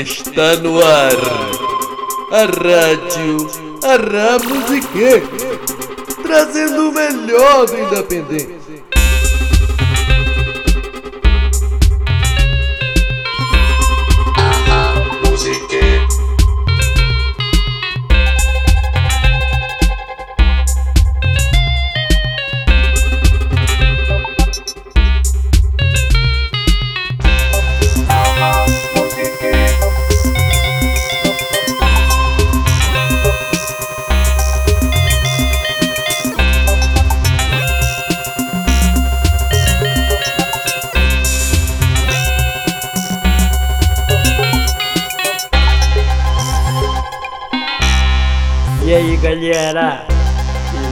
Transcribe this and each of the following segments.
está no ar. A rádio, a Ramusique, trazendo o melhor do Independente. Galera,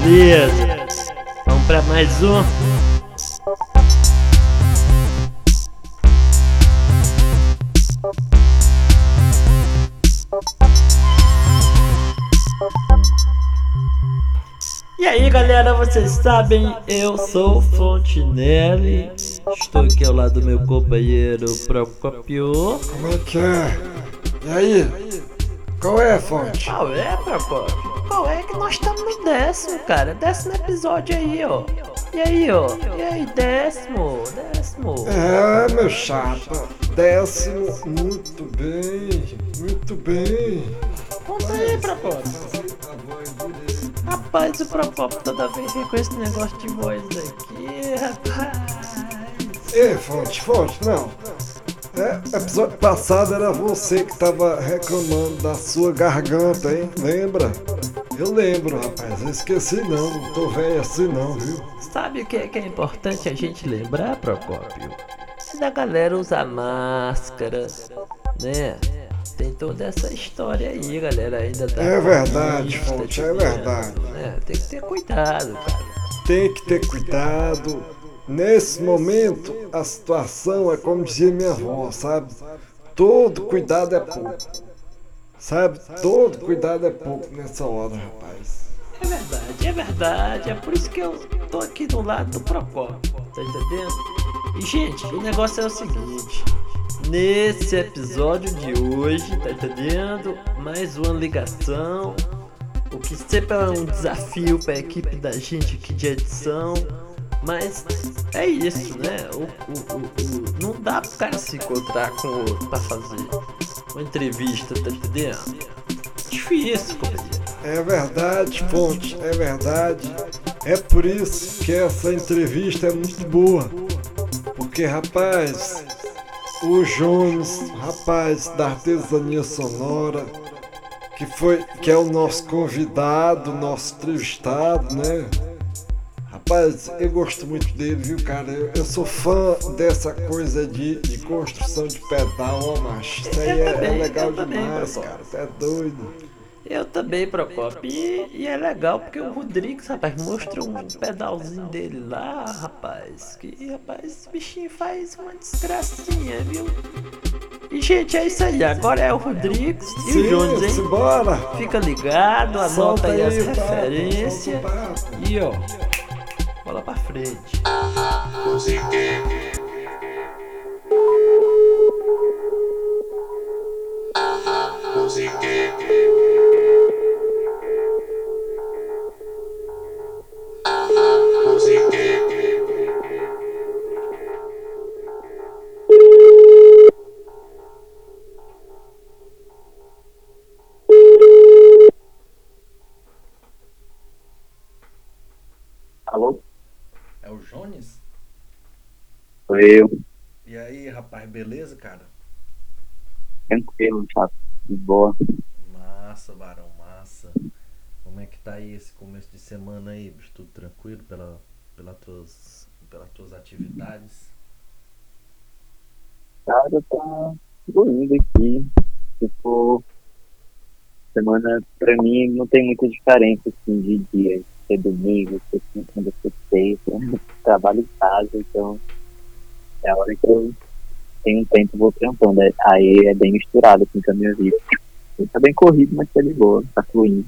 beleza? Vamos pra mais um? E aí galera, vocês sabem, eu sou o Fontinelli, estou aqui ao lado do meu companheiro Procopio. Como é que é? E aí? Qual é a fonte? Qual é, Procopio? Qual é que nós estamos no décimo, cara? Décimo episódio aí, ó. E aí, ó? E aí, décimo? Décimo? É, meu chapa. Décimo. Muito bem. Muito bem. Conta aí, Procopio. Rapaz, o Procopio toda vez vem com esse negócio de voz aqui, rapaz. Ei, fonte, fonte, não. É, episódio passado era você que tava reclamando da sua garganta, hein? Lembra? Eu lembro, rapaz. Eu esqueci não. Não tô velho assim não, viu? Sabe o que é, que é importante a gente lembrar, Procópio? Se da galera usar máscara, né? Tem toda essa história aí, galera, ainda da É verdade, Fonte, é verdade. Né? Tem que ter cuidado, cara. Tem que ter cuidado. Nesse momento, a situação é como dizia minha avó, sabe? Todo cuidado é pouco. Sabe? Todo cuidado é pouco nessa hora, rapaz. É verdade, é verdade. É por isso que eu tô aqui do lado do Procópio, tá entendendo? E, gente, o negócio é o seguinte. Nesse episódio de hoje, tá entendendo? Mais uma ligação. O que sempre é um desafio pra equipe da gente aqui de edição. Mas é isso, né? O- o- o- não dá pro cara se encontrar com o outro pra fazer uma entrevista, tá entendendo? Difícil, companheiro. É verdade, Fonte, é verdade. É por isso que essa entrevista é muito boa. Porque, rapaz, o Jones, rapaz da artesania sonora, que foi, que é o nosso convidado, nosso entrevistado, né? Rapaz, eu gosto muito dele, viu, cara? Eu, eu sou fã dessa coisa de, de construção de pedal, ó, macho. Isso aí Eu é, também, é legal também, demais, Procopio. cara. Você é doido. Eu também, Procopio. E, e é legal porque o Rodrigues, rapaz, mostrou um pedalzinho dele lá, rapaz. Que, rapaz, esse bichinho faz uma desgracinha, viu? E, gente, é isso aí. Agora é o Rodrigues e o Jones, hein? simbora! Fica ligado, anota aí as referências. E, ó, bola pra frente. Alô? Sou eu, E aí, rapaz, beleza, cara? tranquilo, chato, de boa. Massa, Barão, massa. Como é que tá aí esse começo de semana aí, bicho? Tudo tranquilo pela, pela tuas, pelas tuas atividades? Cara, tá tudo indo aqui. Tipo, semana pra mim não tem muita diferença assim de dia. Ser domingo, ser segunda, ser sexta. Trabalho em casa, então a hora que eu tenho um tempo vou trampando. Aí é bem misturado assim com a minha vida. Tá bem corrido, mas tá de boa, tá fluindo.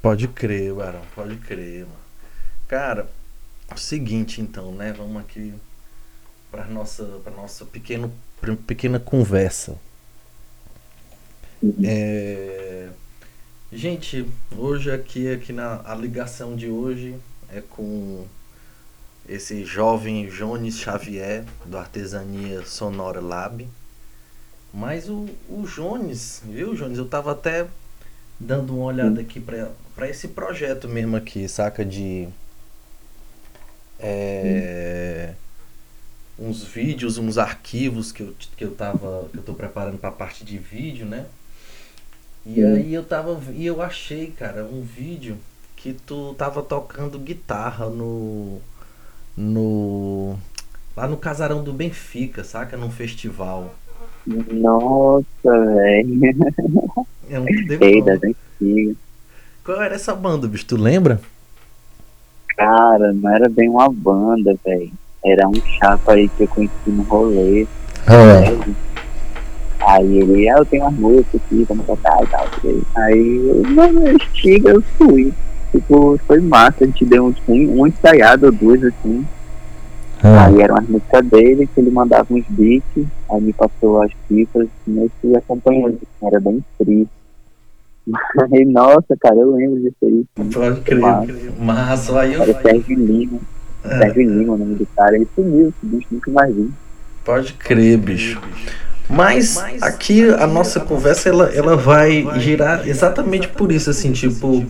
Pode crer, Barão, pode crer, mano. Cara, o seguinte então, né? Vamos aqui para nossa, pra nossa pequeno, pequena conversa. É... Gente, hoje aqui, aqui na a ligação de hoje é com esse jovem Jones Xavier do Artesania Sonora Lab. Mas o, o Jones, viu, Jones? Eu tava até dando uma olhada aqui para esse projeto mesmo aqui, saca? De. É, uns vídeos, uns arquivos que eu, que eu tava. que eu tô preparando pra parte de vídeo, né? E aí eu tava. E eu achei, cara, um vídeo que tu tava tocando guitarra no. No. Lá no casarão do Benfica, saca? Num festival. Nossa, velho. É um antigas. Qual era essa banda, bicho? Tu lembra? Cara, não era bem uma banda, velho. Era um chapa aí que eu conheci no rolê. É. né? Aí ele, ah, eu tenho umas músicas aqui, vamos tocar e tal. Aí, eu, mano, eu estiga, eu fui. Tipo, foi massa, a gente deu um, um, um ensaiado ou duas, assim. Aí eram as músicas dele, que ele mandava uns beats, aí me passou as assim, eu fui acompanhando, era bem triste. Mas, nossa, cara, eu lembro disso aí. assim. Pode crer. Massa. Massa, aí eu. Era o Sérgio Lima, É, Sérgio Lima, o nome do cara, ele sumiu, esse bicho nunca mais vi. pode crer, bicho. Mas aqui a nossa conversa ela, ela vai girar exatamente por isso, assim, tipo,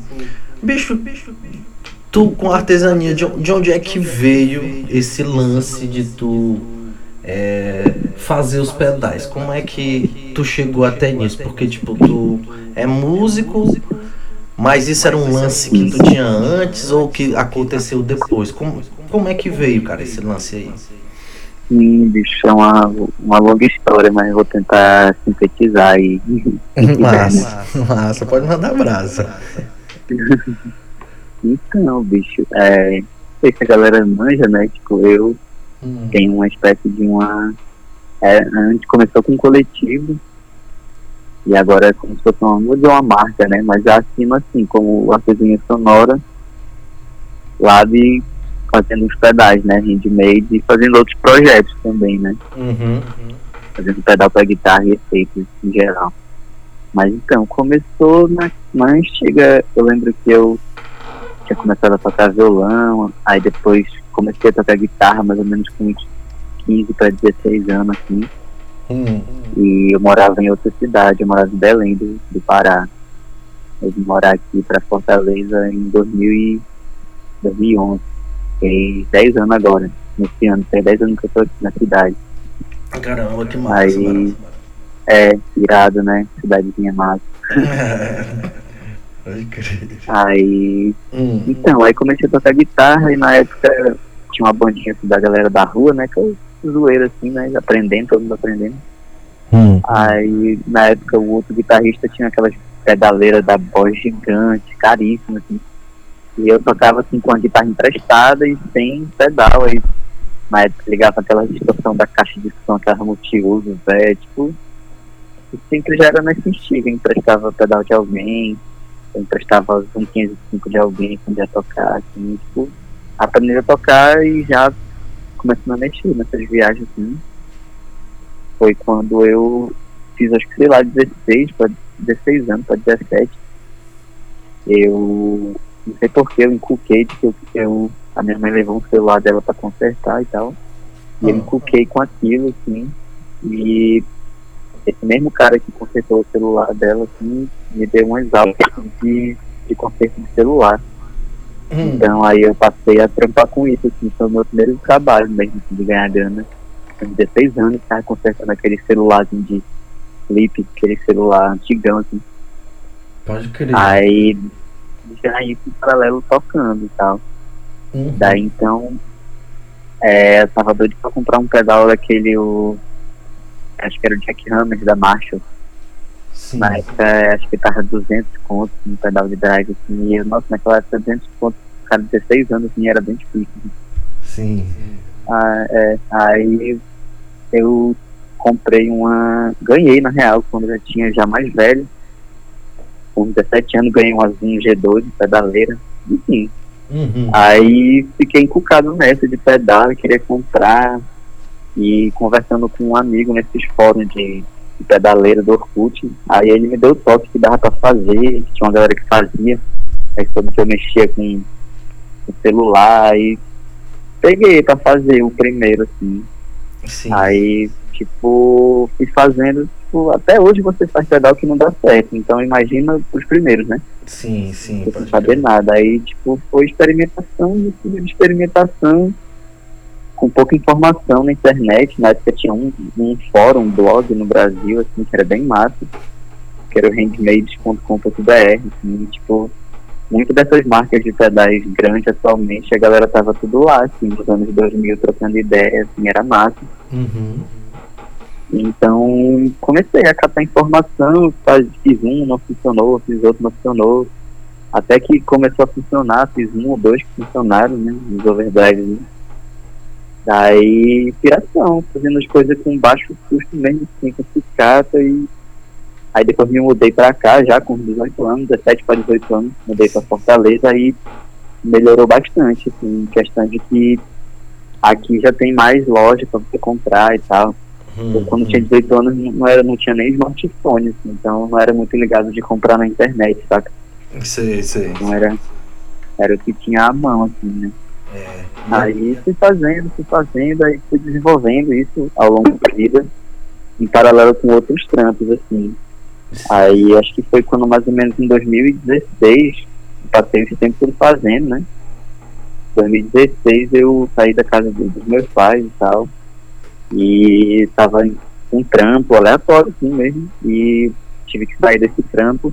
bicho, tu com artesania, de, de onde é que veio esse lance de tu é, fazer os pedais? Como é que tu chegou até nisso? Porque, tipo, tu é músico, mas isso era um lance que tu tinha antes ou que aconteceu depois? Como, como é que veio, cara, esse lance aí? Sim, bicho, é uma, uma longa história, mas eu vou tentar sintetizar aí. Massa, massa, pode mandar brasa. Então, bicho, é. Não sei se a galera manja, né? Tipo, eu tenho uma espécie de uma. É, a gente começou com um coletivo e agora é como se fosse uma, não vou dizer uma marca, né? Mas acima assim, como artesanha sonora, lá de fazendo os pedais, né? Handmade e fazendo outros projetos também, né? Uhum. fazendo pedal para guitarra e efeitos em geral. Mas então, começou na, na antiga, eu lembro que eu tinha começado a tocar violão, aí depois comecei a tocar guitarra mais ou menos com uns 15 para 16 anos assim, Hum. e eu morava em outra cidade, eu morava em Belém do, do Pará. Eu vim morar aqui para Fortaleza em 2000 e 2011. Tem 10 anos agora, nesse ano, tem 10 anos que eu tô aqui na cidade. Caramba, que massa, Aí- mano. É, irado, né? Cidadezinha massa. Aí, Hum. então, aí comecei a tocar guitarra e na época tinha uma bandinha da galera da rua, né? Que eu zoeira assim, né? Aprendendo, todo mundo aprendendo. Hum. Aí na época o outro guitarrista tinha aquelas pedaleiras da voz gigante, caríssimas, assim. E eu tocava assim com a guitarra emprestada e sem pedal aí. Na época ligava aquela distorção da caixa de som, aquela multiuso, velho, tipo. E sempre já era nesse estilo, eu emprestava pedal de alguém, eu emprestava um 505 de alguém quando ia tocar, assim, tipo, aprendendo a tocar e já começando a mexer nessas viagens assim. Foi quando eu fiz acho que sei lá, 16 para 16 anos para 17. Eu não sei porque eu inculquei de que eu, eu- a minha mãe levou um celular dela para consertar e tal. E eu inculquei com aquilo, assim. E esse mesmo cara que consertou o celular dela, assim, me deu umas aulas de, de conserto de celular. Hum. Então aí eu passei a trampar com isso, assim, foi o meu primeiro trabalho mesmo, assim, de ganhar grana. Com 16 anos, tava consertando aquele celularzinho de flip, aquele celular antigão, assim. Pode crer. Aí já ia em paralelo tocando e tal. Hum. Daí então, é, eu tava doido pra comprar um pedal daquele, o, acho que era o Jack Hammer da Marshall. Sim. Na época, acho que tava 200 contos no pedal de drag, assim, e eu, nossa, naquela época 200 contos, cara, 16 anos, assim, era bem difícil. Sim. Ah, é, aí eu comprei uma. Ganhei na real, quando eu já tinha já mais velho. Com 17 anos ganhei uma Zoom G2 de pedaleira. Enfim. Uhum. Aí fiquei encucado nessa de pedal, queria comprar. E conversando com um amigo nesses fóruns de, pedaleiro do Orkut. Aí ele me deu o toque que dava pra fazer, tinha uma galera que fazia. Aí soube que eu mexia com o celular e peguei pra fazer o primeiro, assim. Sim. Aí, tipo, fui fazendo, tipo, até hoje você faz pedal que não dá certo. Então imagina os primeiros, né? Sim, sim. Sem saber nada. Aí, tipo, foi experimentação, de experimentação, com pouca informação na internet. Na época tinha um, um fórum, um blog no Brasil, assim, que era bem massa, que era o handmades.com.br, assim, tipo, muitas dessas marcas de pedais grandes atualmente, a galera tava tudo lá, assim, nos anos 2000, trocando ideias, assim, era massa. Uhum. Então, comecei a captar informação, fiz um, não funcionou, fiz outro, não funcionou. Até que começou a funcionar, fiz um ou dois que funcionaram, né? Os overdrives. Né? Daí, inspiração, fazendo as coisas com baixo custo mesmo, assim, com sucata e. Aí depois me mudei pra cá, já com 18 anos, 17 para 18 anos, mudei pra Fortaleza, aí melhorou bastante, assim, em questão de que aqui já tem mais loja pra você comprar e tal. Eu, Uhum. quando tinha 18 anos não, era, não tinha nem smartphone, assim, então não era muito ligado de comprar na internet, saca? Sei, sei. Então era, era o que tinha à mão, assim, né? É. Aí fui fazendo, fui fazendo, aí fui desenvolvendo isso ao longo da vida, em paralelo com outros trampos, assim. Aí acho que foi quando mais ou menos em 2016, passei esse tempo todo fazendo, né? 2016 eu saí da casa do- dos meus pais e tal. E tava um trampo aleatório assim mesmo. E tive que sair desse trampo.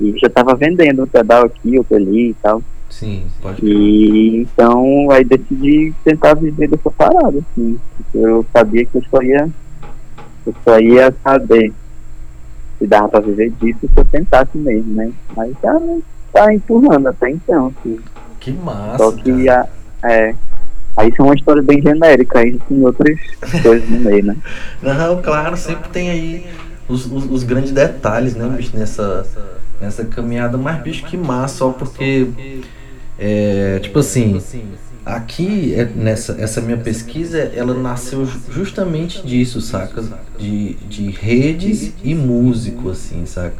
E já tava vendendo um pedal aqui, outro ali e tal. Sim, pode. E então aí decidi tentar viver dessa parada, assim. Porque eu sabia que eu só ia, eu só ia saber se dava pra viver disso se eu tentasse mesmo, né? Mas tá, tá empurrando até então, assim. Que massa. Só que cara. a, é. Aí isso é uma história bem genérica, aí tem outras coisas no meio, né? Não, claro, sempre tem aí os, os, os grandes detalhes, né, bicho, nessa, nessa caminhada. Mas, bicho, que massa, só porque, é, tipo assim, aqui, é, nessa essa minha pesquisa, ela nasceu ju- justamente disso, saca? De, de redes e músico, assim, saca?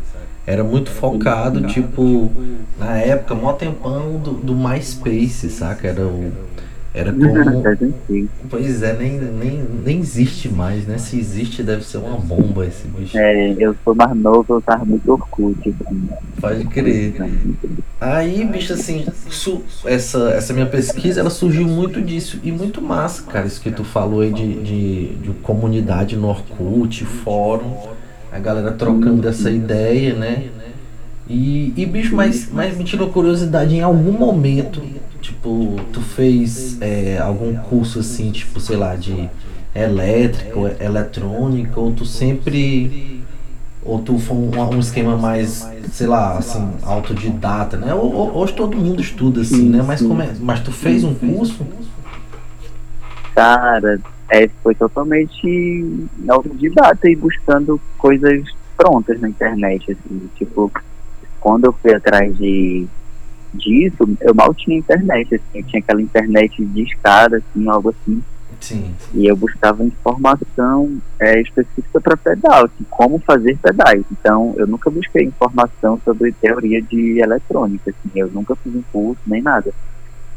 Era muito focado, tipo, na época, mó tempão do, do MySpace, saca? Era o... Era como... Pois é, nem, nem, nem existe mais, né? Se existe, deve ser uma bomba esse bicho. É, eu sou mais novo, eu tava muito Orkut, assim. Pode crer. Aí, bicho, assim, su- essa, essa minha pesquisa, ela surgiu muito disso. E muito massa, cara, isso que tu falou aí de, de, de comunidade no Orkut, fórum, a galera trocando essa ideia, né? E, e bicho, mas, mas me tirou curiosidade, em algum momento, tipo, tu fez é, algum curso assim, tipo, sei lá, de elétrica, ou eletrônica, ou tu sempre ou tu foi um, um esquema mais, sei lá, assim, autodidata, né? Ho- ho- Hoje todo mundo estuda assim, né? Mas como é? Mas tu fez um curso? Cara, é, foi totalmente autodidata e buscando coisas prontas na internet, assim, tipo, quando eu fui atrás de disso, eu mal tinha internet, assim, eu tinha aquela internet de escada, assim, algo assim, Sim. e eu buscava informação é, específica para pedal, assim, como fazer pedais. Então, eu nunca busquei informação sobre teoria de eletrônica, assim, eu nunca fiz um curso nem nada.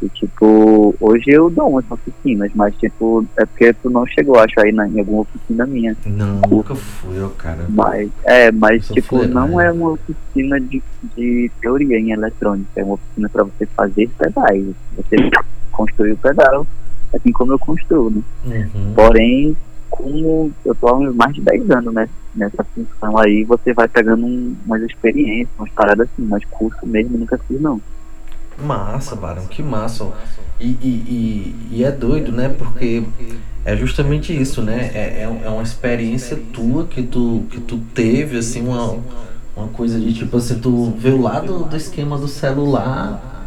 E, tipo, hoje eu dou umas oficinas, mas, tipo, é porque tu não chegou, acho, aí na, em alguma oficina minha. Não, nunca fui, ó, cara. Mas, é, mas, tipo, não né? é uma oficina de, de teoria em eletrônica, é uma oficina para você fazer pedais. Você construir o pedal, assim como eu construo, né? Uhum. Porém, como eu tô há mais de 10 anos né, nessa função aí, você vai pegando um, umas experiências, umas paradas assim, mas curso mesmo eu nunca fiz não. Massa, Barão, que massa. E, e, e, e é doido, né? Porque é justamente isso, né? É, é, é uma experiência tua que tu, que tu teve, assim, uma, uma coisa de tipo assim, tu veio lá do, do esquema do celular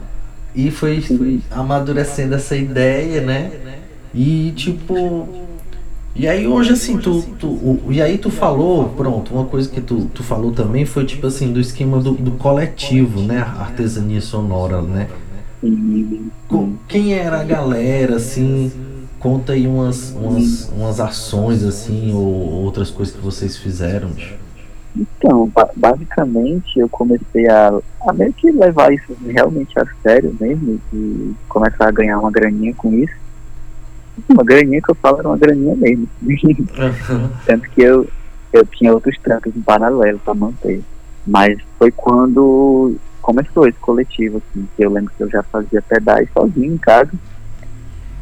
e foi, foi amadurecendo essa ideia, né? E tipo. E aí hoje assim, tu, tu, o- e aí tu falou, pronto, uma coisa que tu, tu falou também foi tipo assim, do esquema do, do coletivo, né? A Artesania sonora, né? Quem era a galera, assim? conta aí umas, umas, umas ações assim ou outras coisas que vocês fizeram. Então, ba basicamente eu comecei a, a meio que levar isso realmente a sério mesmo e começar a ganhar uma graninha com isso. Uma graninha que eu falo era uma graninha mesmo. Tanto que eu, eu tinha outros trampos em paralelo para manter. Mas foi quando começou esse coletivo, assim, que eu lembro que eu já fazia pedais sozinho em casa.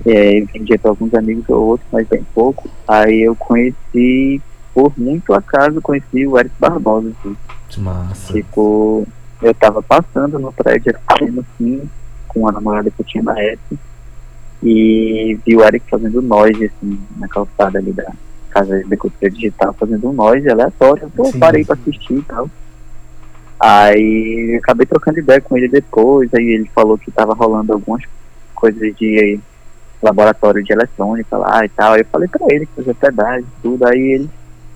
É, vendia para alguns amigos ou outros, mas bem pouco. Aí eu conheci, por muito acaso, conheci o Eric Barbosa. Assim. Massa. Tipo, eu tava passando no prédio assim, com a namorada que eu tinha na época, e vi o Eric fazendo noise, assim, na calçada ali da casa de cultura digital, fazendo um noise aleatório. Eu parei pra assistir e tal. Aí acabei trocando ideia com ele depois, aí ele falou que tava rolando algumas coisas de laboratório de eletrônica lá e tal. Aí eu falei pra ele que fazia pedais e tudo, aí ele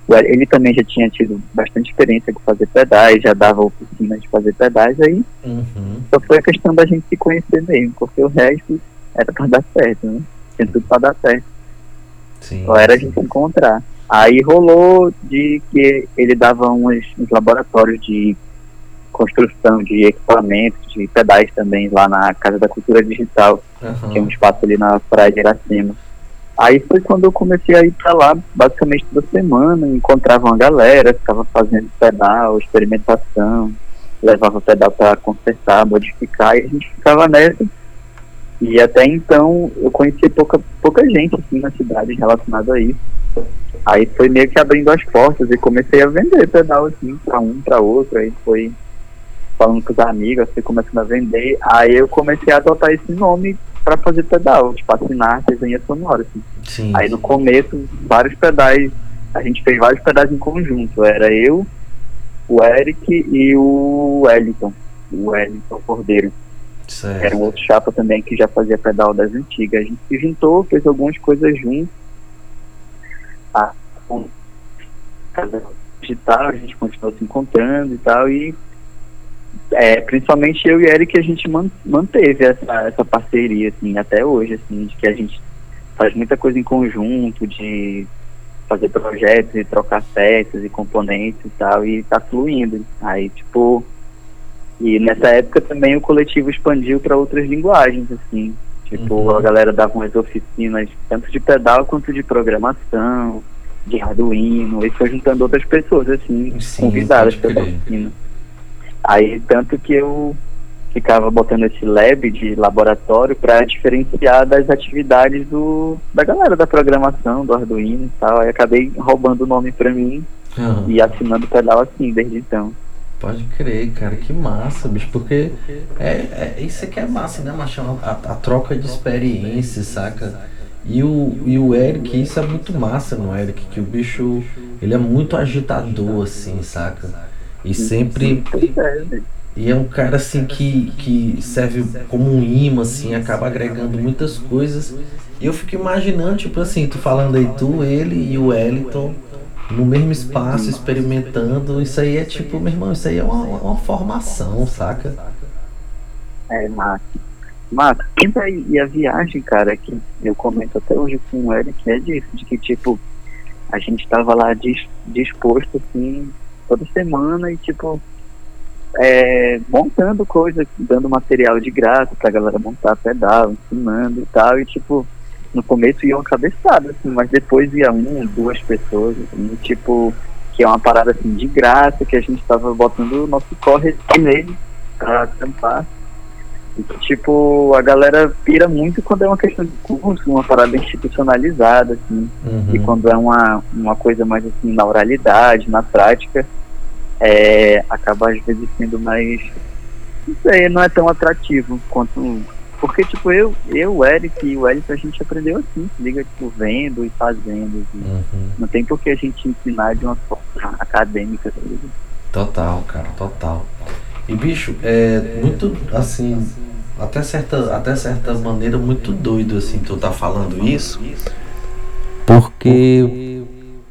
ele também já tinha tido bastante experiência com fazer pedais, já dava oficina de fazer pedais, aí uhum. só foi a questão da gente se conhecer mesmo, porque o resto era pra dar certo, né? Tinha tudo pra dar certo. Sim. Só era a gente encontrar. Aí rolou de que ele dava uns, uns laboratórios de construção de equipamentos, de pedais também lá na Casa da Cultura Digital, uhum. que é um espaço ali na Praia de Iracema. Aí foi quando eu comecei a ir para lá basicamente toda semana, encontrava uma galera, ficava fazendo pedal, experimentação, levava o pedal para consertar, modificar, e a gente ficava nessa. E até então eu conheci pouca, pouca gente assim, na cidade relacionada a isso. Aí foi meio que abrindo as portas e comecei a vender pedal assim, para um, para outro, aí foi falando com os amigos, fui começando a vender. Aí eu comecei a adotar esse nome para fazer pedal, tipo assinar artesania sonora. Assim. Sim, Aí no começo, vários pedais, a gente fez vários pedais em conjunto. Era eu, o Eric e o Wellington, o Wellington Cordeiro. Certo. Era um outro chapa também que já fazia pedal das antigas. A gente se juntou, fez algumas coisas juntos. Ah, com digital, a gente continuou se encontrando e tal, e é, principalmente eu e Eric a gente man, manteve essa, essa parceria assim até hoje assim de que a gente faz muita coisa em conjunto de fazer projetos e trocar peças e componentes e tal e tá fluindo aí tipo e nessa época também o coletivo expandiu para outras linguagens assim tipo Uhum. a galera dava umas oficinas tanto de pedal quanto de programação de Arduino e foi juntando outras pessoas assim Sim, convidadas crer. oficina Aí, tanto que eu ficava botando esse lab de laboratório para diferenciar das atividades do, da galera da programação, do Arduino e tal. Aí acabei roubando o nome para mim Aham. e assinando o pedal assim, desde então. Pode crer, cara, que massa, bicho, porque é, é isso aqui é massa, né, Machão? A, a troca de experiências, saca? E o, e o Eric, isso é muito massa no Eric, que o bicho, ele é muito agitador, assim, saca? E sempre, é, né? e é um cara, assim, que, que serve como um imã, assim, acaba agregando muitas coisas. E eu fico imaginando, tipo assim, tu falando aí, tu, ele e o Wellington no mesmo espaço, experimentando. Isso aí é tipo, meu irmão, isso aí é uma, uma formação, saca? É, massa. Massa. E a viagem, cara, que eu comento até hoje com o Eric, é disso, de que, tipo, a gente tava lá dis- disposto, assim, toda semana e, tipo, é, montando coisa, dando material de graça pra galera montar pedal, ensinando e tal, e, tipo, no começo ia uma cabeçada, assim, mas depois ia uma, duas pessoas, assim, tipo, que é uma parada, assim, de graça, que a gente tava botando o nosso corre nele pra acampar. E tipo, a galera pira muito quando é uma questão de curso, uma parada institucionalizada, assim. E Uhum. quando é uma, uma coisa mais assim na oralidade, na prática, é, acaba às vezes sendo mais. Não sei, não é tão atrativo quanto. Porque, tipo, eu, eu, o Eric e o Eric, a gente aprendeu assim, se liga, tipo, vendo e fazendo. assim. Uhum. Não tem por que a gente ensinar de uma forma acadêmica, tá ligado? Total, cara, total. E bicho, é muito assim, até certa, até certa maneira muito doido assim, tu tá falando isso. Porque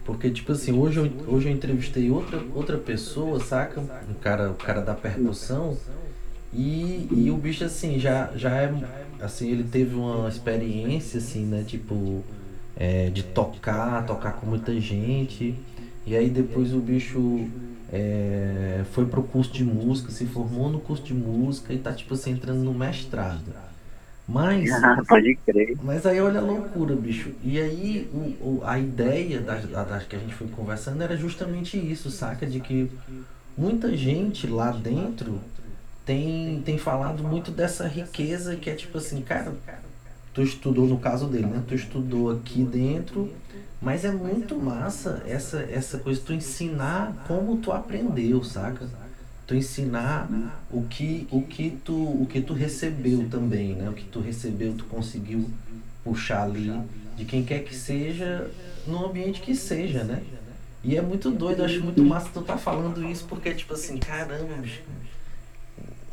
porque tipo assim, hoje eu, hoje eu entrevistei outra outra pessoa, saca? Um cara, o cara da percussão. E, e o bicho assim, já já é assim, ele teve uma experiência, assim, né? Tipo, é, de tocar, tocar com muita gente. E aí depois o bicho é, foi pro curso de música, se formou no curso de música e tá, tipo assim, entrando no mestrado. Mas. Pode crer. Mas aí olha a loucura, bicho. E aí o, o, a ideia das, das que a gente foi conversando era justamente isso, saca? De que muita gente lá dentro tem, tem falado muito dessa riqueza que é tipo assim, cara, tu estudou no caso dele, né? Tu estudou aqui dentro, mas é muito massa essa, essa coisa, tu ensinar como tu aprendeu, saca? tu ensinar o que o que tu o que tu recebeu também né o que tu recebeu tu conseguiu puxar ali de quem quer que seja no ambiente que seja né e é muito doido eu acho muito massa tu tá falando isso porque tipo assim caramba bicho.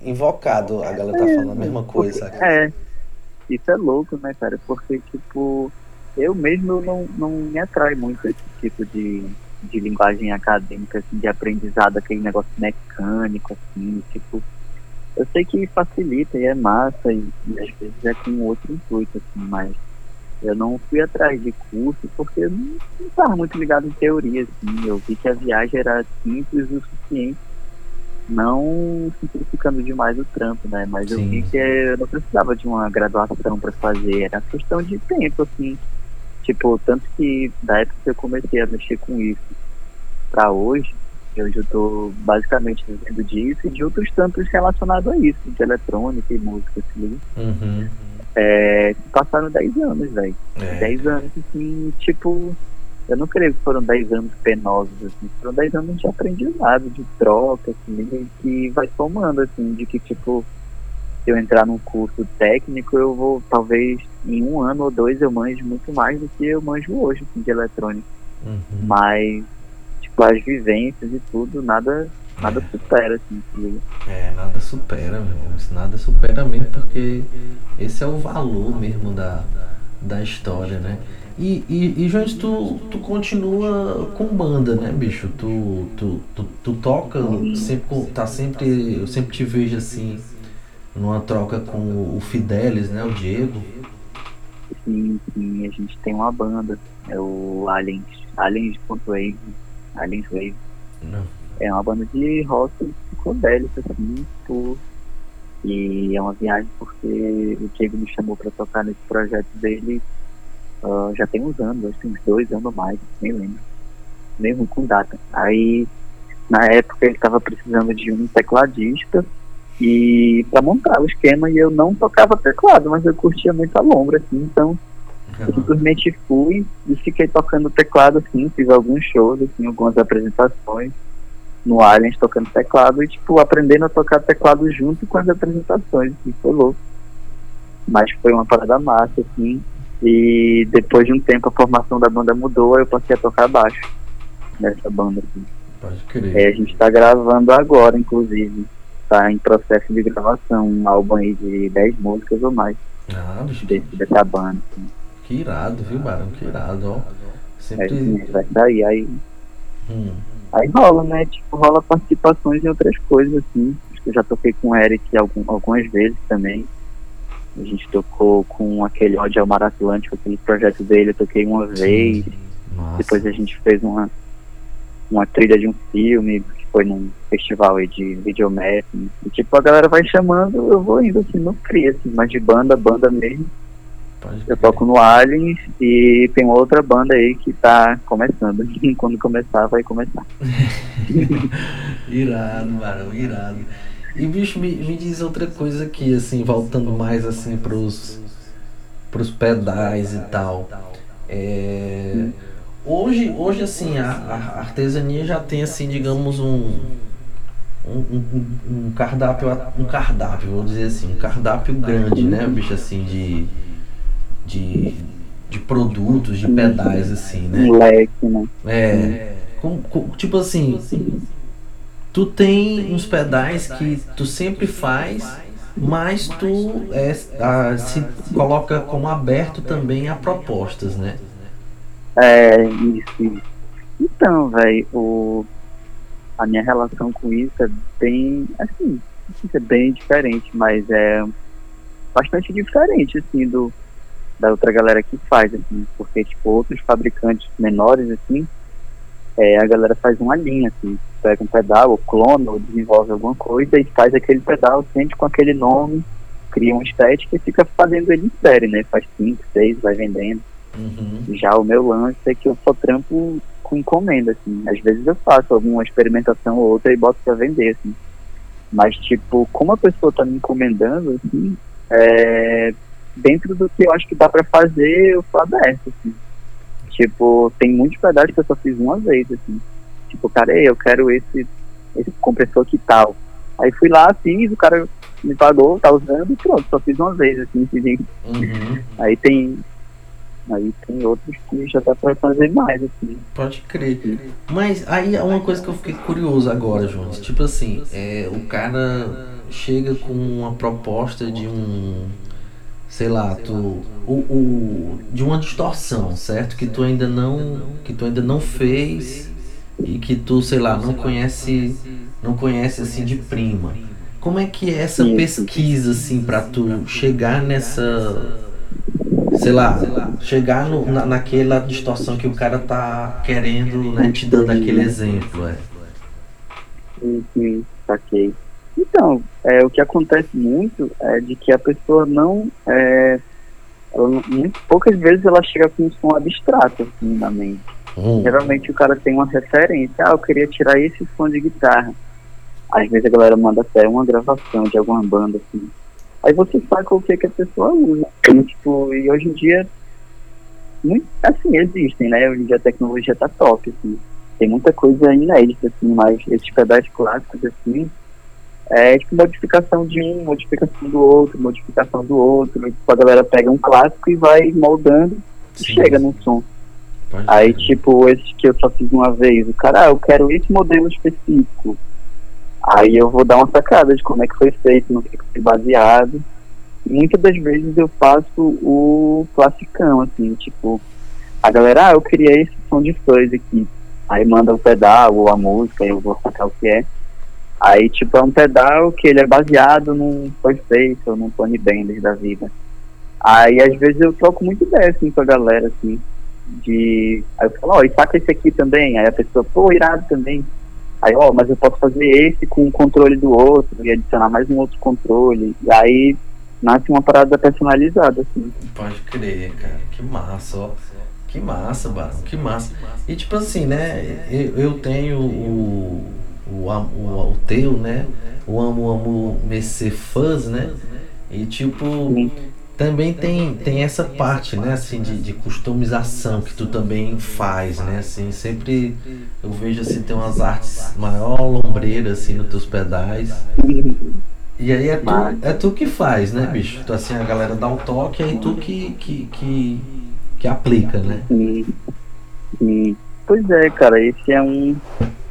Invocado a galera tá falando a mesma coisa sabe? É, isso é louco, né, cara? Porque, tipo, eu mesmo não, não me atrai muito esse tipo de, de linguagem acadêmica, assim, de aprendizado, aquele negócio mecânico, assim, tipo, eu sei que facilita e é massa e, e às vezes é com outro intuito, assim, mas eu não fui atrás de curso porque eu não estava muito ligado em teoria, assim, eu vi que a viagem era simples o suficiente, não simplificando demais o trampo, né, mas eu Sim. vi que eu não precisava de uma graduação para fazer, era questão de tempo, assim, Tipo, tanto que da época que eu comecei a mexer com isso pra hoje, eu já tô basicamente vivendo disso e de outros tantos relacionados a isso, de eletrônica e música, assim. Uhum. É, passaram 10 anos, velho. É. 10 anos, assim, tipo, eu não creio que foram 10 anos penosos, assim, foram 10 anos de aprendizado, de troca, assim, que vai somando, assim, de que, tipo, se eu entrar num curso técnico, eu vou, talvez, em um ano ou dois, eu manjo muito mais do que eu manjo hoje, assim, de eletrônica. Uhum. Mas, tipo, as vivências e tudo, nada, nada supera, assim, ligado? É, nada supera, meu. Isso Nada supera mesmo, porque esse é o valor mesmo da, da história, né? E, e, e Jones, tu, tu continua com banda, né, bicho? Tu, tu, tu, tu toca, sempre, tá sempre, eu sempre te vejo assim, numa troca com o Fidelis, né, o Diego. Sim, sim, a gente tem uma banda, é o Aliens, Aliens.wave, Aliens Wave. Não. É uma banda de rock psicodélico, assim, tipo, e é uma viagem porque o Diego me chamou pra tocar nesse projeto dele ah, já tem uns anos, acho que uns dois anos ou mais, nem lembro. Mesmo com data. Aí, na época, ele tava precisando de um tecladista e para montar o esquema e eu não tocava teclado, mas eu curtia muito a lombra, assim, então eu simplesmente fui e fiquei tocando teclado, assim, fiz alguns shows, assim, algumas apresentações no Aliens tocando teclado e, tipo, aprendendo a tocar teclado junto com as apresentações, assim, foi louco. Mas foi uma parada massa, assim, e depois de um tempo a formação da banda mudou, eu passei a tocar baixo nessa banda, assim. Pode É, crer. a gente tá gravando agora, inclusive. Tá em processo de gravação, um álbum aí de 10 músicas ou mais Ah, bicho, desse, dessa banda. Assim. que irado, viu, Barão? Que irado, ó. É, Sempre. vai sair. Aí, Hum. aí rola, né? Tipo, rola participações em outras coisas, assim. Acho que eu já toquei com o Eric algum, algumas vezes também. A gente tocou com aquele Ódio ao Mar Atlântico, aquele projeto dele, eu toquei uma vez. Massa. Depois a gente fez uma, uma trilha de um filme, que foi num festival aí de videomapping. E tipo, a galera vai chamando, eu vou indo assim, no free, assim, mas de banda, banda mesmo. Eu toco no Aliens e tem uma outra banda aí que tá começando. Quando começar, vai começar. Irado, Barão, irado. E bicho, me, me diz outra coisa aqui, assim, voltando mais assim pros, pros pedais e tal. É, hoje, hoje assim, a, a artesania já tem assim, digamos, um, um, um, um cardápio, um cardápio, vou dizer assim, um cardápio grande, né, bicho, assim, de, de, de produtos, de pedais, assim, né? Um leque, né? É. com- com- tipo assim, tu tem uns pedais que tu sempre faz, mas tu é, ah, se coloca como aberto também a propostas, né? É, isso. isso. Então, velho, a minha relação com isso é bem, assim, é bem diferente, mas é bastante diferente, assim, do, da outra galera que faz, assim, porque, tipo, outros fabricantes menores, assim, é, a galera faz uma linha, assim, pega um pedal, ou clona, ou desenvolve alguma coisa e faz aquele pedal sempre com aquele nome, cria uma estética e fica fazendo ele em série, né? Faz cinco, seis, vai vendendo. Uhum. Já o meu lance é que eu só trampo com encomenda, assim. Às vezes eu faço alguma experimentação ou outra e boto pra vender, assim. Mas, tipo, como a pessoa tá me encomendando, assim, é, dentro do que eu acho que dá pra fazer, eu sou aberto, assim. Tipo, tem muitos pedaços que eu só fiz uma vez, assim. Tipo, cara, eu quero esse, esse compressor que tal. Aí fui lá, fiz, o cara me pagou, tá usando e pronto, só fiz uma vez, assim, fiz. Uhum. Aí tem. Aí tem outros que já dá pra fazer mais, assim. Pode crer. Mas aí é uma coisa que eu fiquei curioso agora, Jones. Tipo assim, é, o cara chega com uma proposta de um. Sei lá, tu. O, o, de uma distorção, certo? Que tu ainda não. Que tu ainda não fez e que tu, sei lá, não conhece. Não conhece assim de prima. Como é que é essa Isso. pesquisa, assim, pra tu chegar nessa sei lá, chegar no, na, naquela distorção que o cara tá querendo, né, te dando aquele exemplo, é. Uhum, saquei. Então, é, o que acontece muito é de que a pessoa não. É, ela muito poucas vezes ela chega com um som abstrato assim, na mente. Hum, Geralmente o cara tem uma referência. Ah, eu queria tirar esse som de guitarra. Às vezes a galera manda até uma gravação de alguma banda, assim. Aí você saca o que, que a pessoa usa. E, tipo, e hoje em dia, muito, assim, existem, né? Hoje em dia a tecnologia tá top, assim. Tem muita coisa inédita, assim, mas esses pedais clássicos, assim, é tipo modificação de um, modificação do outro, modificação do outro. E, tipo, a galera pega um clássico e vai moldando e sim, chega num som. Pode Aí, tipo, esse que eu só fiz uma vez, o cara, ah, eu quero esse modelo específico. Aí eu vou dar uma sacada de como é que foi feito, no que foi baseado. Muitas das vezes eu faço o classicão, assim, tipo, a galera, ah, eu queria esse som de fuzz aqui. Aí manda o pedal ou a música, eu vou sacar o que é. Aí, tipo, é um pedal que ele é baseado num Face ou num Tony Bender da vida. Aí, às vezes, eu troco muito ideia, assim, com a galera, assim, de... Aí eu falo, ó, e saca esse aqui também. Aí a pessoa, pô, irado também. Aí, ó, mas eu posso fazer esse com o controle do outro e adicionar mais um outro controle. E aí, nasce uma parada personalizada, assim. Pode crer, cara. Que massa, ó. Que massa, Barão. Que massa. E tipo assim, né? Eu, eu tenho o, o, o, o teu, né? O Amo Amo Mece Fuzz, né? E tipo, também tem, tem essa parte, né? Assim, de, de customização que tu também faz, né? Assim, sempre eu vejo assim, tem umas artes maior lombreiras assim nos teus pedais. E aí é tu, é tu que faz, né, bicho? Tu, assim, a galera dá um toque, aí tu que, que, que, que aplica, né? Sim. Sim. Pois é, cara, esse é um.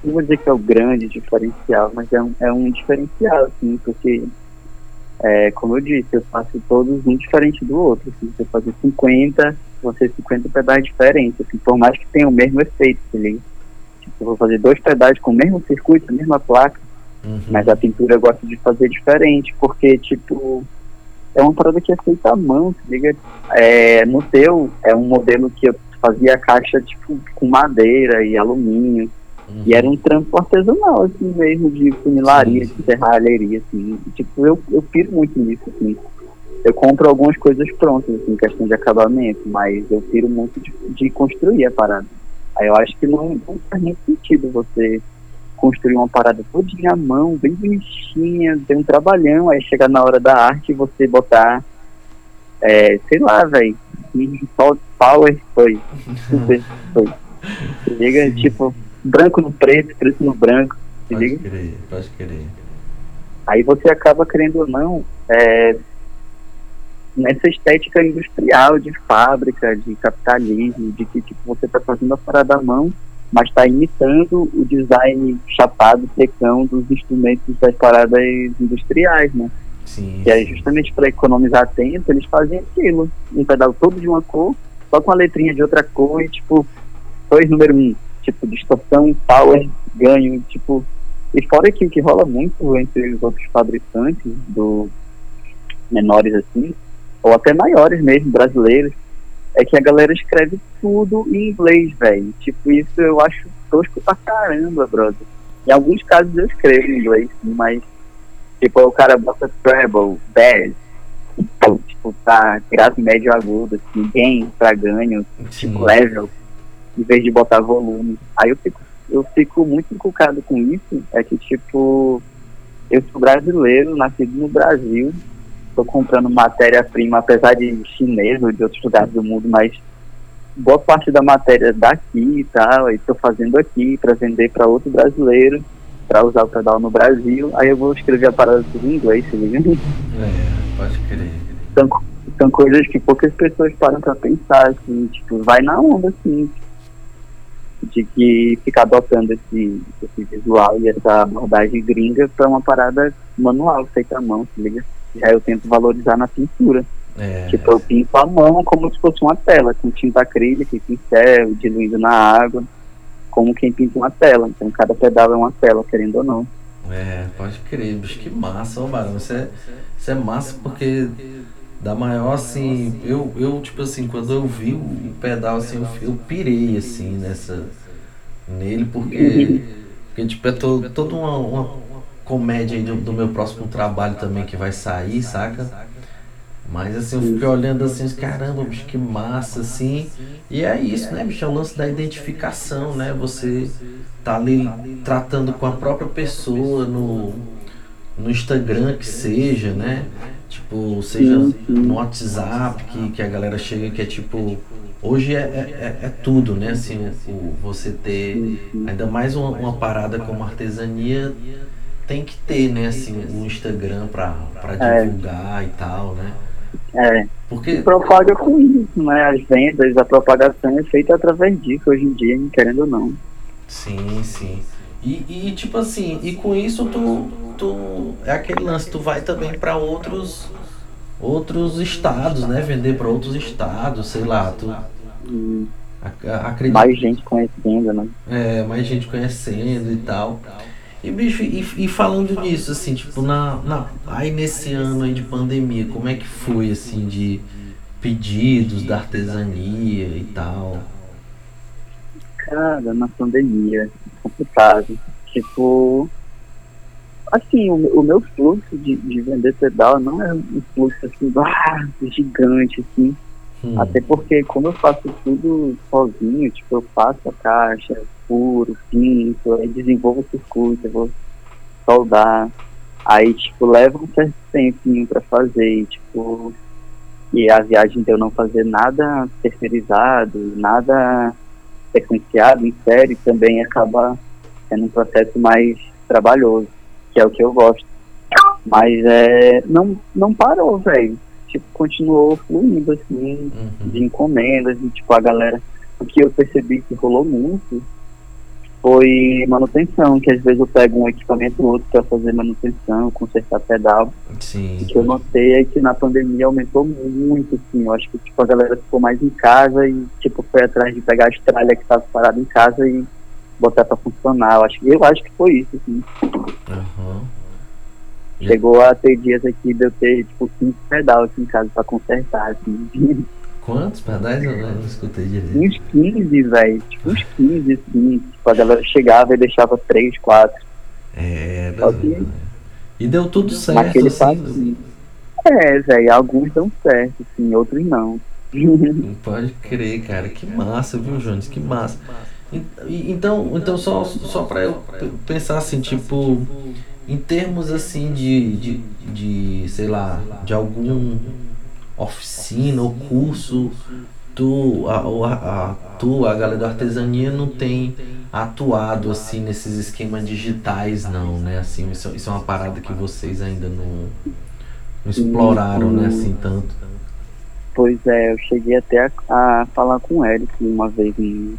Não vou dizer que é o grande diferencial, mas é um, é um diferencial, assim, porque, é, como eu disse, eu faço todos um diferente do outro. Assim, se eu fazer 50, vão ser 50 pedais diferentes, assim, por mais que tenha o mesmo efeito, se. Tipo, eu vou fazer dois pedais com o mesmo circuito, a mesma placa, Uhum. mas a pintura eu gosto de fazer diferente, porque, tipo, é uma parada que é feita à mão, se liga? É, no teu, é um modelo que eu fazia a caixa, tipo, com madeira e alumínio, Uhum. e era um trampo artesanal, assim, mesmo, de funilaria, de serralheria, assim, e, tipo, eu, eu piro muito nisso, assim. Eu compro algumas coisas prontas, assim, questão de acabamento, mas eu piro muito de, de construir a parada. Aí eu acho que não, não faz muito sentido você construir uma parada todinha à mão, bem bonitinha, ter um trabalhão, aí chegar na hora da arte e você botar, é, sei lá, velho, power foi, foi. Liga, tipo, branco no preto, preto no branco, se Pode liga. crer, pode crer. Aí você acaba, querendo ou não, é, nessa estética industrial, de fábrica, de capitalismo, de que tipo, você está fazendo a parada à mão, mas está imitando o design chapado, secão dos instrumentos das paradas industriais, né? Sim. Que aí, justamente para economizar tempo, eles fazem aquilo. Um pedal todo de uma cor, só com a letrinha de outra cor e, tipo, dois número um. Tipo, distorção, power, ganho, tipo... E fora que o que rola muito entre os outros fabricantes do, menores assim, ou até maiores mesmo, brasileiros, é que a galera escreve tudo em inglês, velho. Tipo, isso eu acho tosco pra caramba, brother. Em alguns casos eu escrevo em inglês, mas tipo, o cara bota treble, bass, tipo, pra grave, médio, agudo, assim, gain pra ganho, tipo, level, em vez de botar volume. Aí eu fico, eu fico muito inculcado com isso, é que, tipo, eu sou brasileiro, nascido no Brasil, tô comprando matéria-prima, apesar de chinês ou de outros lugares do mundo, mas boa parte da matéria daqui e tal, e tô fazendo aqui para vender para outro brasileiro, para usar o pedal no Brasil, aí eu vou escrever a parada tudo em inglês, se liga? É, pode crer. São, são coisas que poucas pessoas param para pensar, assim, tipo, vai na onda, assim, de que ficar adotando esse, esse visual e essa abordagem gringa para uma parada manual, feita à mão, se liga? Já eu tento valorizar na pintura. É, Tipo, eu pinto a mão como se fosse uma tela, com tinta acrílica e pincel, diluído na água, como quem pinta uma tela. Então, cada pedal é uma tela, querendo ou não. é, pode crer, bicho, que massa, ô. Isso é, isso é massa porque dá maior assim. Eu, eu, tipo assim, quando eu vi o pedal assim, eu, eu pirei assim nessa. nele, porque. Porque, tipo, é to, toda uma, uma comédia aí do, do meu próximo trabalho também que vai sair, saca? Mas assim, eu fiquei olhando assim, caramba, bicho, que massa, assim. E é isso, né, bicho? É o lance da identificação, né? Você tá ali tratando com a própria pessoa no, no Instagram que seja, né? Tipo, seja no WhatsApp, que, que a galera chega que é tipo. Hoje é, é, é- é tudo, né? Assim, o, o- você ter ainda mais uma, uma parada como artesania tem que ter, né? Assim, o Instagram pra, pra É. divulgar e tal, né? É, Porque. propaga com isso, né? As vendas, a propagação é feita através disso hoje em dia, querendo ou não. Sim, sim. E, e tipo assim, e com isso tu, tu é aquele lance, tu vai também para outros outros estados, né? Vender para outros estados, sei lá, tu acredita mais gente conhecendo, né? é, mais gente conhecendo e tal. E bicho, e, e falando nisso, assim, tipo, na, na, aí nesse ano aí de pandemia, como é que foi assim de pedidos da artesania e tal? Cara, na pandemia, complicado. Tipo, assim, o, o meu fluxo de, de vender pedal não é um fluxo assim, ah, gigante, assim. Hum, Até porque como eu faço tudo sozinho, tipo, eu faço a caixa, furo, pinto, aí desenvolvo o circuito, eu vou soldar. Aí, tipo, leva um certo tempinho pra fazer, e, tipo, e a viagem de eu não fazer nada terceirizado, nada sequenciado em série também acaba sendo um processo mais trabalhoso, que é o que eu gosto. Mas é, não, não parou, velho. Tipo, continuou fluindo, assim, uhum. de encomendas, e tipo, a galera, o que eu percebi que rolou muito foi manutenção, que às vezes eu pego um equipamento ou outro para fazer manutenção, consertar pedal. Sim. O que eu notei é que na pandemia aumentou muito, assim, eu acho que tipo, a galera ficou mais em casa e tipo, foi atrás de pegar a estralha que estava parada em casa e botar para funcionar. Eu acho, que- eu acho que foi isso, assim. Aham. Chegou a ter dias aqui de eu ter, tipo, 15 pedal aqui em casa para consertar, assim. Quantos pedais eu não escutei direito? uns 15, velho. Tipo, uns 15, assim. Tipo, a galera chegava e deixava 3, 4. É, que- E deu tudo certo, naquele assim. passinho. É, velho. Alguns dão certo, assim, outros não. Não Pode crer, cara. Que massa, viu, Jones? Que massa. Então, então só, só pra eu pensar assim, tipo, em termos assim de, de, de sei lá, de algum oficina ou curso, tu, a, o- a, a, tu, a galera da artesania não tem atuado assim nesses esquemas digitais não, né? Assim, isso, isso é uma parada que vocês ainda não, não exploraram, né, assim, tanto. Pois é, eu cheguei até a, a falar com o Eric uma vez em,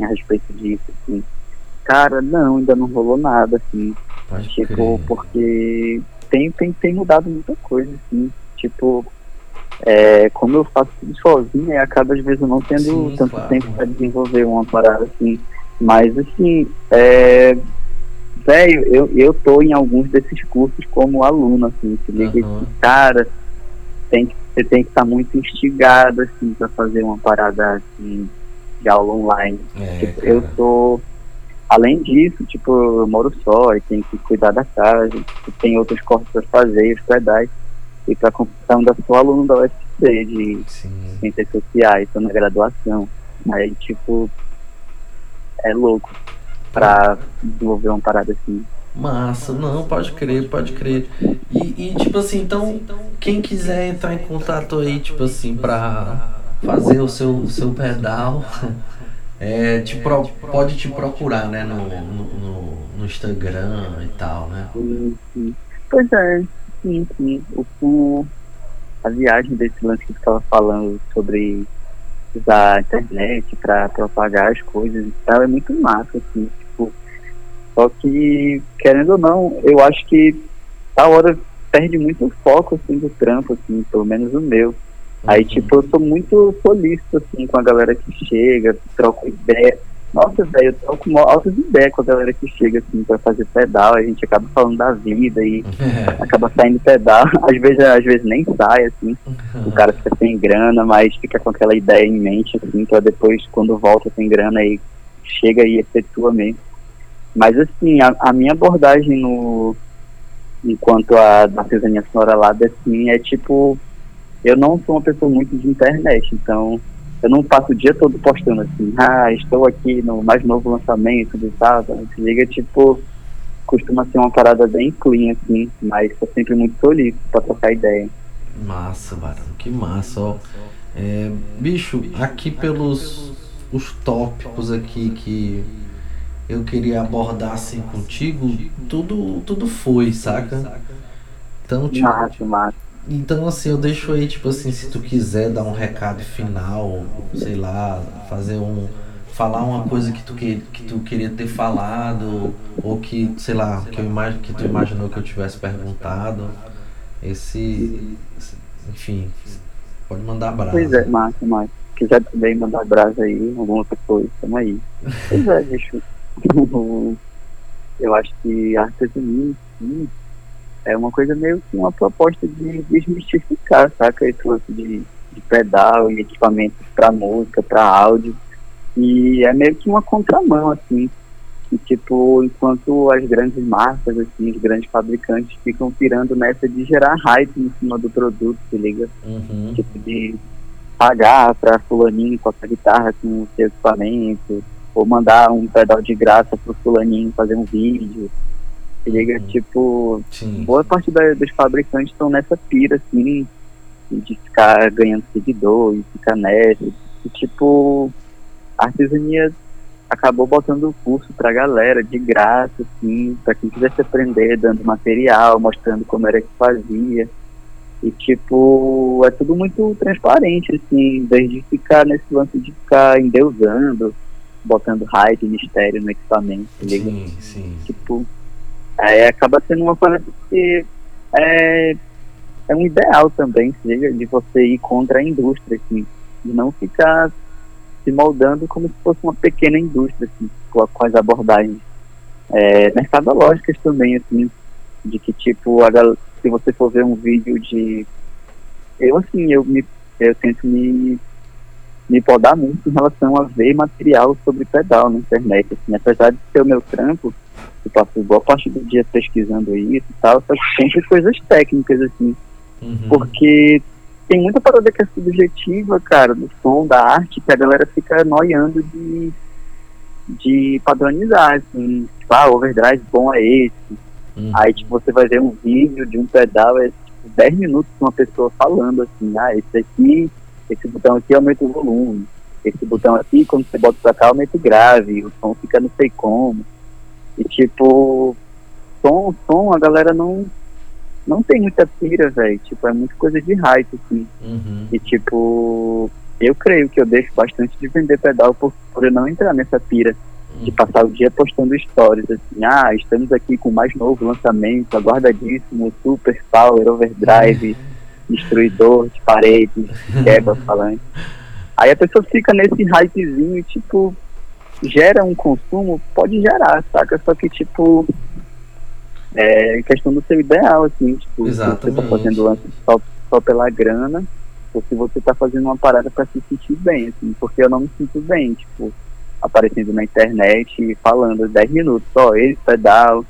a respeito disso, assim. Cara, não, ainda não rolou nada, assim. Pode Tipo, porque tem, tem, tem mudado muita coisa, assim. Tipo, é, como eu faço tudo sozinho, acaba às vezes eu não tendo Sim, tanto claro. tempo para desenvolver uma parada assim. Mas assim, é, velho, eu, eu tô em alguns desses cursos como aluno, assim, se liga que, cara, tem, que- você tem que estar muito instigado, assim, pra fazer uma parada, assim, de aula online. É, Tipo, eu sou. Além disso, tipo, eu moro só e tenho que cuidar da casa, tem outros cortes pra fazer, os pedais. E pra completar, ainda sou aluno da UFC de Sim. ciências sociais, tô na graduação. Aí, tipo, é louco pra desenvolver uma parada assim. Massa, não, pode crer, pode crer. E, e, tipo assim, então, quem quiser entrar em contato aí, tipo assim, pra fazer o seu, o seu pedal, é, te pro- pode te procurar, né, no, no, no- Instagram e tal, né? Pois é, sim, sim. O, o- a viagem desse lance que você estava falando sobre usar a internet para propagar as coisas e tal é muito massa, assim, tipo. Só que, querendo ou não, eu acho que a hora perde muito o foco assim do trampo, assim, pelo menos o meu. Aí, Uhum. tipo, eu sou muito solícito, assim, com a galera que chega, troco ideia. Nossa, velho, eu troco mó altas ideias com a galera que chega, assim, pra fazer pedal. A gente acaba falando da vida e É. acaba saindo pedal. Às vezes, às vezes nem sai, assim. O cara fica sem grana, mas fica com aquela ideia em mente, assim, pra depois, quando volta sem grana, aí chega e efetua mesmo. Mas, assim, a, a minha abordagem no... Enquanto a da artesania sonora lá, assim, é tipo eu não sou uma pessoa muito de internet, então eu não passo o dia todo postando assim, ah, estou aqui no mais novo lançamento do tal, se liga, tipo, costuma ser uma parada bem clean, assim, mas sou sempre muito solícito pra trocar ideia. Massa, Barão, que massa, ó. É, bicho, aqui pelos os tópicos aqui que eu queria abordar assim contigo, tudo, tudo foi, saca? Então, tipo, Massa, massa. Então assim, eu deixo aí, tipo assim, se tu quiser dar um recado final, sei lá, fazer um. Falar uma coisa que tu, que, que tu queria ter falado, ou que, sei lá, que, eu imag, que tu imaginou que eu tivesse perguntado. Esse. Enfim, pode mandar brasa. Pois é, massa. Se quiser também mandar brasa aí, alguma outra coisa, tamo aí. Pois é, bicho. Eu acho que artesania, sim, é uma coisa meio que uma proposta de desmistificar, saca? Esse lance de, de pedal e equipamentos pra música, pra áudio. E é meio que uma contramão, assim. E, tipo, enquanto as grandes marcas, assim, os grandes fabricantes ficam pirando nessa de gerar hype em cima do produto, se liga? Uhum. tipo de pagar para fulaninho tocar guitarra com o seu equipamento, ou mandar um pedal de graça pro fulaninho fazer um vídeo. Se liga, Uhum. tipo, Sim. boa parte da- dos fabricantes estão nessa pira, assim, de ficar ganhando seguidor e ficar nessa. E, tipo, a artesania acabou botando o curso pra galera de graça, assim, pra quem quisesse aprender, dando material, mostrando como era que fazia. E, tipo, é tudo muito transparente, assim, desde ficar nesse lance de ficar endeusando, botando hype, mistério no equipamento, se liga? Sim, sim. tipo, aí acaba sendo uma coisa que é, é um ideal também, seja de você ir contra a indústria, assim, e não ficar se moldando como se fosse uma pequena indústria, assim, com, com as abordagens é, mercadológicas também, assim, de que tipo, a se você for ver um vídeo de eu assim, eu me eu tento me me podar muito em relação a ver material sobre pedal na internet, assim, apesar de ser o meu trampo, eu passo boa parte do dia pesquisando isso e tal, só sempre coisas técnicas, assim, Uhum. porque tem muita parada que é subjetiva, cara, do som, da arte, que a galera fica noiando de, de padronizar, assim, tipo, ah, overdrive bom é esse, Uhum. aí tipo, você vai ver um vídeo de um pedal, é tipo 10 minutos com uma pessoa falando assim, ah, esse aqui, esse botão aqui aumenta o volume, esse botão aqui, quando você bota pra cá, aumenta o grave, o som fica não sei como. E tipo, som, som, a galera não, não tem muita pira, velho. Tipo, é muita coisa de hype, assim. Uhum. E tipo, eu creio que eu deixo bastante de vender pedal por, por eu não entrar nessa pira de passar o dia postando stories assim, ah, estamos aqui com o mais novo lançamento, aguardadíssimo, Super Power Overdrive, destruidor de paredes, quebra falante. Aí a pessoa fica nesse hypezinho e tipo, gera um consumo, pode gerar, saca? Só que tipo, é questão do seu ideal, assim, tipo, se você tá Exatamente. fazendo lance só só pela grana ou se você tá fazendo uma parada para se sentir bem, assim, porque eu não me sinto bem, tipo, aparecendo na internet e falando 10 minutos, só esse pedal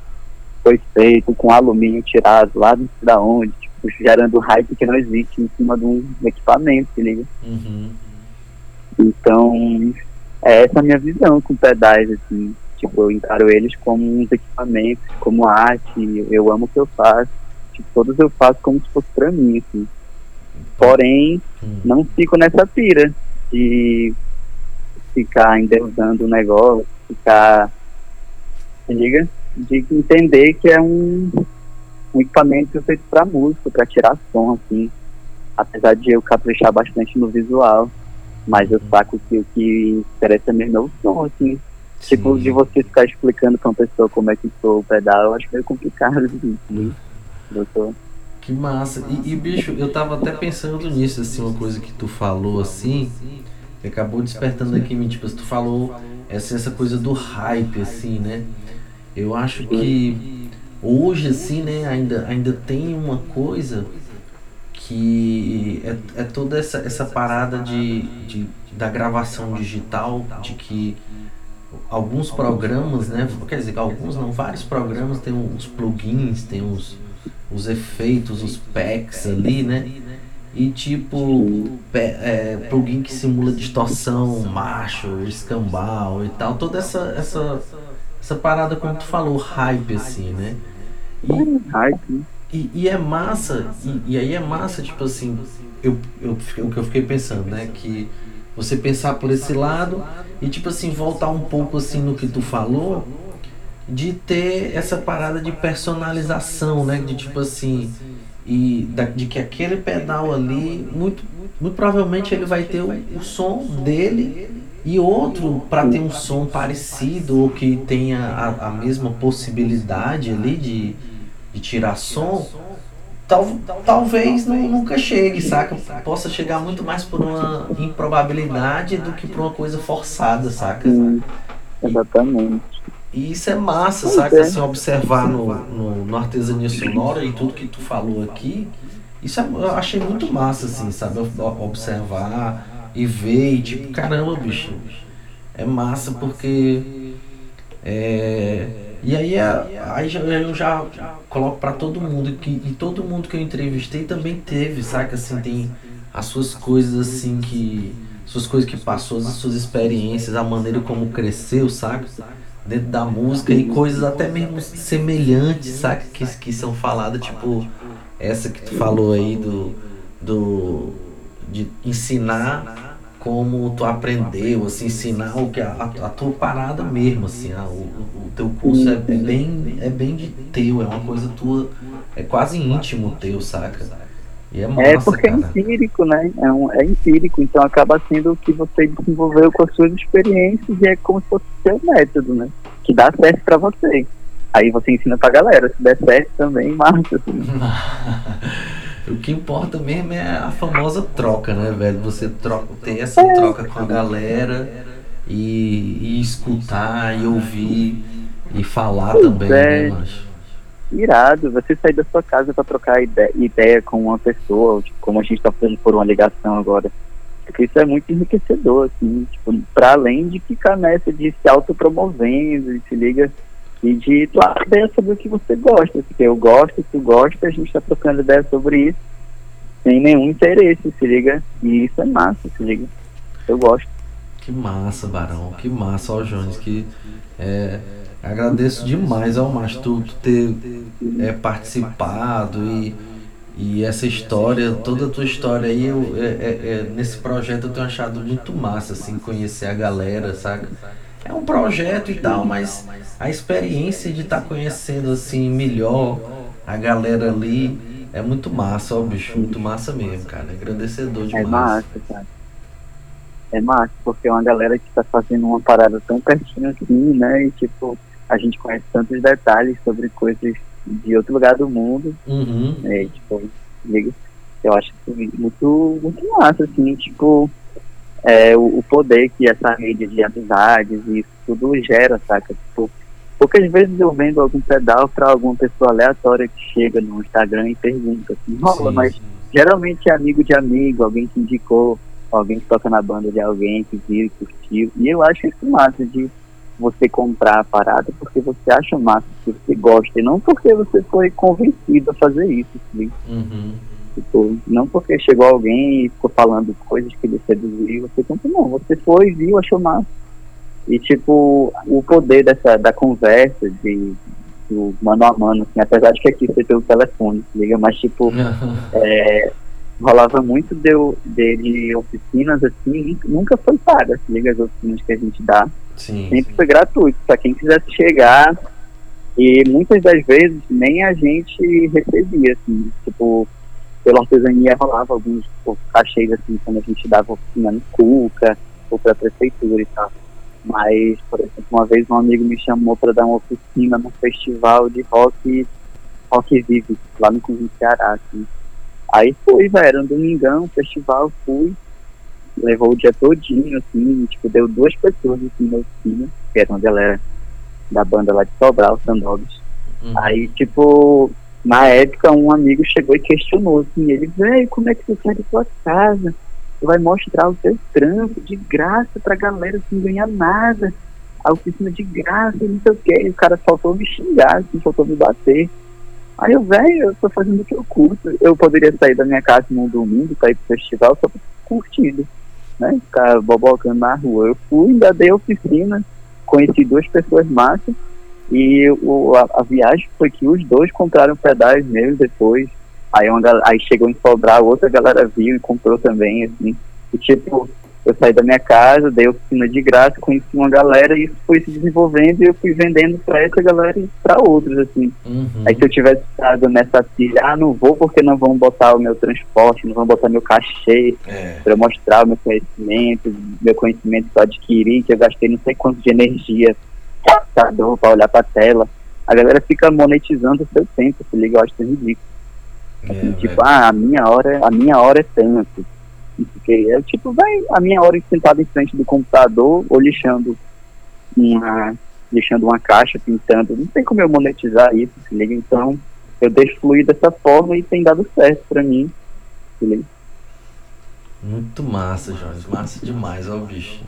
foi feito com alumínio tirado lá não sei da onde, gerando hype que não existe em cima de um equipamento, se liga? Uhum. Então, é essa a minha visão com pedais, assim, tipo, eu encaro eles como uns equipamentos, como arte, eu amo o que eu faço, tipo, todos eu faço como se fosse pra mim, assim. Porém, Hum. não fico nessa pira de ficar endeusando o negócio, ficar, se liga? De entender que é um, um equipamento feito para música, para tirar som, assim. Apesar de eu caprichar bastante no visual, mas eu saco que o que interessa mesmo é o som, assim. Tipo, Sim. de você ficar explicando pra uma pessoa como é que soa o pedal, eu acho meio complicado. Assim, doutor. Que massa. E, e, bicho, eu tava até pensando nisso, assim, uma coisa que tu falou assim, que acabou despertando aqui em mim, tipo, tu falou essa, essa coisa do hype, assim, né? Eu acho que hoje, assim, né, ainda, ainda tem uma coisa que é, é toda essa, essa parada de, de, da gravação digital, de que alguns programas, né, quer dizer, alguns não, vários programas têm uns plugins, tem uns os efeitos, os packs ali, né? E tipo, é, plugin que simula distorção, macho, escambau e tal, toda essa, essa, essa parada como tu falou, hype assim, né? E, Hype, e, e é massa, e, e aí é massa, tipo assim, eu, eu, o que eu fiquei pensando, né? Que você pensar por esse lado e tipo assim, voltar um pouco assim no que tu falou, de ter essa parada de personalização, né? De tipo assim, e da- de que aquele pedal ali, muito, muito provavelmente ele vai ter o, o som dele e outro para ter um som parecido ou que tenha a, a mesma possibilidade ali de, de tirar som. Tal, talvez nu- nunca chegue, saca? Possa chegar muito mais por uma improbabilidade do que por uma coisa forçada, saca? sim, exatamente. E isso é massa, Pois saca? é. Assim, observar no, no, no artesania sonora e tudo que tu falou aqui. Isso é- eu achei muito massa, assim, sabe? Observar e ver e tipo, caramba, bicho. É massa porque. É, e aí, é- aí eu já coloco pra todo mundo que e todo mundo que eu entrevistei também teve, saca? Assim, tem as suas coisas assim que. Suas coisas que passou, as suas experiências, a maneira como cresceu, saca? dentro da música e coisas até mesmo semelhantes, saca? Que, que são faladas, tipo essa que tu falou aí do, do de ensinar como tu aprendeu, assim, ensinar o que a, a, a tua parada mesmo, assim, a, o, o teu curso é, é bem é bem de teu, é uma coisa tua, é quase íntimo teu, saca? E é massa, É porque é cara. empírico, né? É, um, é empírico, então acaba sendo o que você desenvolveu com as suas experiências e é como se fosse o seu método, né? Que dá certo pra você. Aí você ensina pra galera, se der certo também, massa. Assim. O que importa mesmo é a famosa troca, né, velho? Você troca, ter essa troca com a galera e, e escutar e ouvir e falar Pois também, é. né, macho? Irado, você sair da sua casa pra trocar ide- ideia com uma pessoa, tipo, como a gente tá fazendo por uma ligação agora. Porque isso é muito enriquecedor, assim, tipo, pra além de ficar nessa de se autopromovendo e se liga e de trocar ideia sobre o que você gosta. Porque eu gosto, tu gosta, a gente tá trocando ideia sobre isso sem nenhum interesse, se liga. E isso é massa, se liga. Eu gosto. Que massa, Barão, que massa, ó, Jones, que é, agradeço demais ao macho tu, tu ter é, participado e, e essa história, toda a tua história aí, eu, é, é, é, nesse projeto eu tenho achado muito massa, assim, conhecer a galera, saca? É um projeto e tal, mas a experiência de estar conhecendo, assim, melhor a galera ali é muito massa, ó, bicho, muito massa mesmo, cara, é agradecedor É demais. massa, cara. É massa, porque é uma galera que tá fazendo uma parada tão pertinho assim, né? E tipo, a gente conhece tantos detalhes sobre coisas de outro lugar do mundo, Uhum. E, tipo. Eu acho assim, muito, muito massa, assim, tipo, é, o, o poder que essa rede de amizades e isso tudo gera, saca? Tipo, poucas vezes eu vendo algum pedal pra alguma pessoa aleatória que chega no Instagram e pergunta assim, rola, Sim. mas geralmente é amigo de amigo, alguém que indicou, alguém que toca na banda de alguém, que viu e curtiu. E eu acho isso massa de você comprar a parada porque você acha massa, que você gosta, e não porque você foi convencido a fazer isso. Assim. Uhum. Tipo, não porque chegou alguém e ficou falando coisas que ele seduziu, você comprou, não, você foi, viu, achou massa. E tipo, o poder dessa, da conversa, de, do mano a mano, assim, apesar de que aqui você tem o telefone, liga, mas tipo, é, rolava muito de, de, de, oficinas assim, nunca foi paga, se liga as oficinas que a gente dá. Sim, sempre sim. foi gratuito, para quem quisesse chegar. E muitas das vezes nem a gente recebia, assim, tipo, pela artesania rolava alguns cachês assim, quando a gente dava oficina no Cuca ou para a prefeitura e tal. Mas, por exemplo, uma vez um amigo me chamou para dar uma oficina num festival de rock, rock vive, lá no Conjunto Ceará, assim. Aí fui, velho, era um domingão, festival, fui, levou o dia todinho, assim, tipo, deu duas pessoas assim na oficina, que era uma galera da banda lá de Sobral, Sandogs. Uhum. Aí, tipo, na época um amigo chegou e questionou, assim, ele, velho, como é que você sai da sua casa? Você vai mostrar o seu trampo de graça pra galera sem ganhar nada. A oficina de graça, não sei o que. O cara faltou me xingar, assim, faltou me bater. Aí eu, velho, eu tô fazendo o que eu curto. Eu poderia sair da minha casa num domingo pra ir pro festival só pra curtido, né? Ficar bobocando na rua. Eu fui, ainda dei oficina, conheci duas pessoas massas. E o, a, a, viagem foi que os dois compraram pedais meus depois. Aí, uma, aí chegou em Sobrar, outra galera viu e comprou também, assim. E tipo, eu saí da minha casa, dei oficina de graça, conheci uma galera e isso foi se desenvolvendo e eu fui vendendo pra essa galera e pra outros, assim. Uhum. Aí se eu tivesse estado nessa pilha, ah, não vou porque não vão botar o meu transporte, não vão botar meu cachê É. pra eu mostrar o meu conhecimento, meu conhecimento que eu adquiri, que eu gastei não sei quanto de energia computador para olhar para a tela. A galera fica monetizando o seu tempo, se liga, eu acho isso ridículo. Assim, É, tipo, velho. ah, a minha hora, a minha hora é tanto. Quê. É tipo, vai a minha hora sentado em frente do computador ou lixando uma, lixando uma caixa, pintando. Não tem como eu monetizar isso, se liga. Então, eu deixo fluir dessa forma e tem dado certo pra mim. Se liga. Muito massa, Jones. Massa demais, ó, bicho.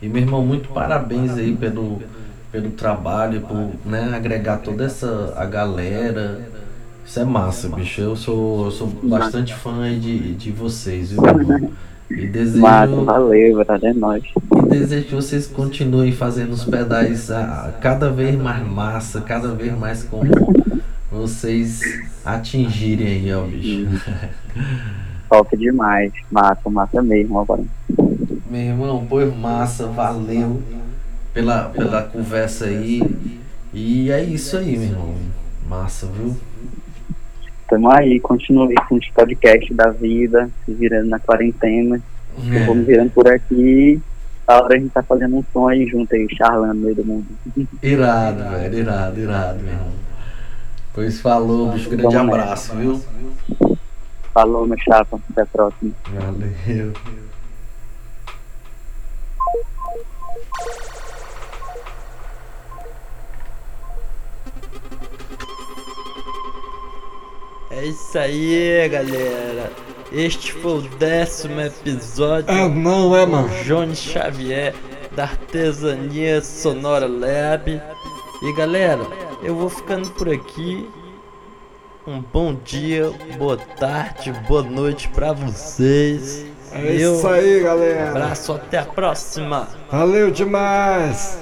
E meu irmão, muito parabéns aí pelo, pelo trabalho, por né, agregar toda essa a galera. Isso é massa, bicho. Eu sou, eu sou bastante fã de, de vocês, viu? E desejo, Massa, valeu, verdade, é nóis. e desejo que vocês continuem fazendo os pedais ah, cada vez mais massa, cada vez mais como vocês atingirem aí, ó, bicho. Top demais. Massa, massa mesmo agora. Meu irmão, pô, massa, valeu pela, pela conversa aí. E é isso aí, meu irmão. Massa, viu? Tamo aí, continue com os podcasts da vida, se virando na quarentena. Eu vou me É, virando por aqui. A hora a gente tá fazendo um som aí junto aí, charlando no meio do mundo. irado, velho, irado, irado, meu irmão. Pois falou, bicho, grande abraço, viu? Falou, meu chapa. Até a próxima. Valeu. É isso aí, galera. Este foi o décimo episódio É não, é, mano. Jones Xavier da Artesania Sonora Lab. E galera, eu vou ficando por aqui. Um bom dia, boa tarde, boa noite pra vocês. É Meu isso aí, galera. abraço, até a próxima. Valeu demais.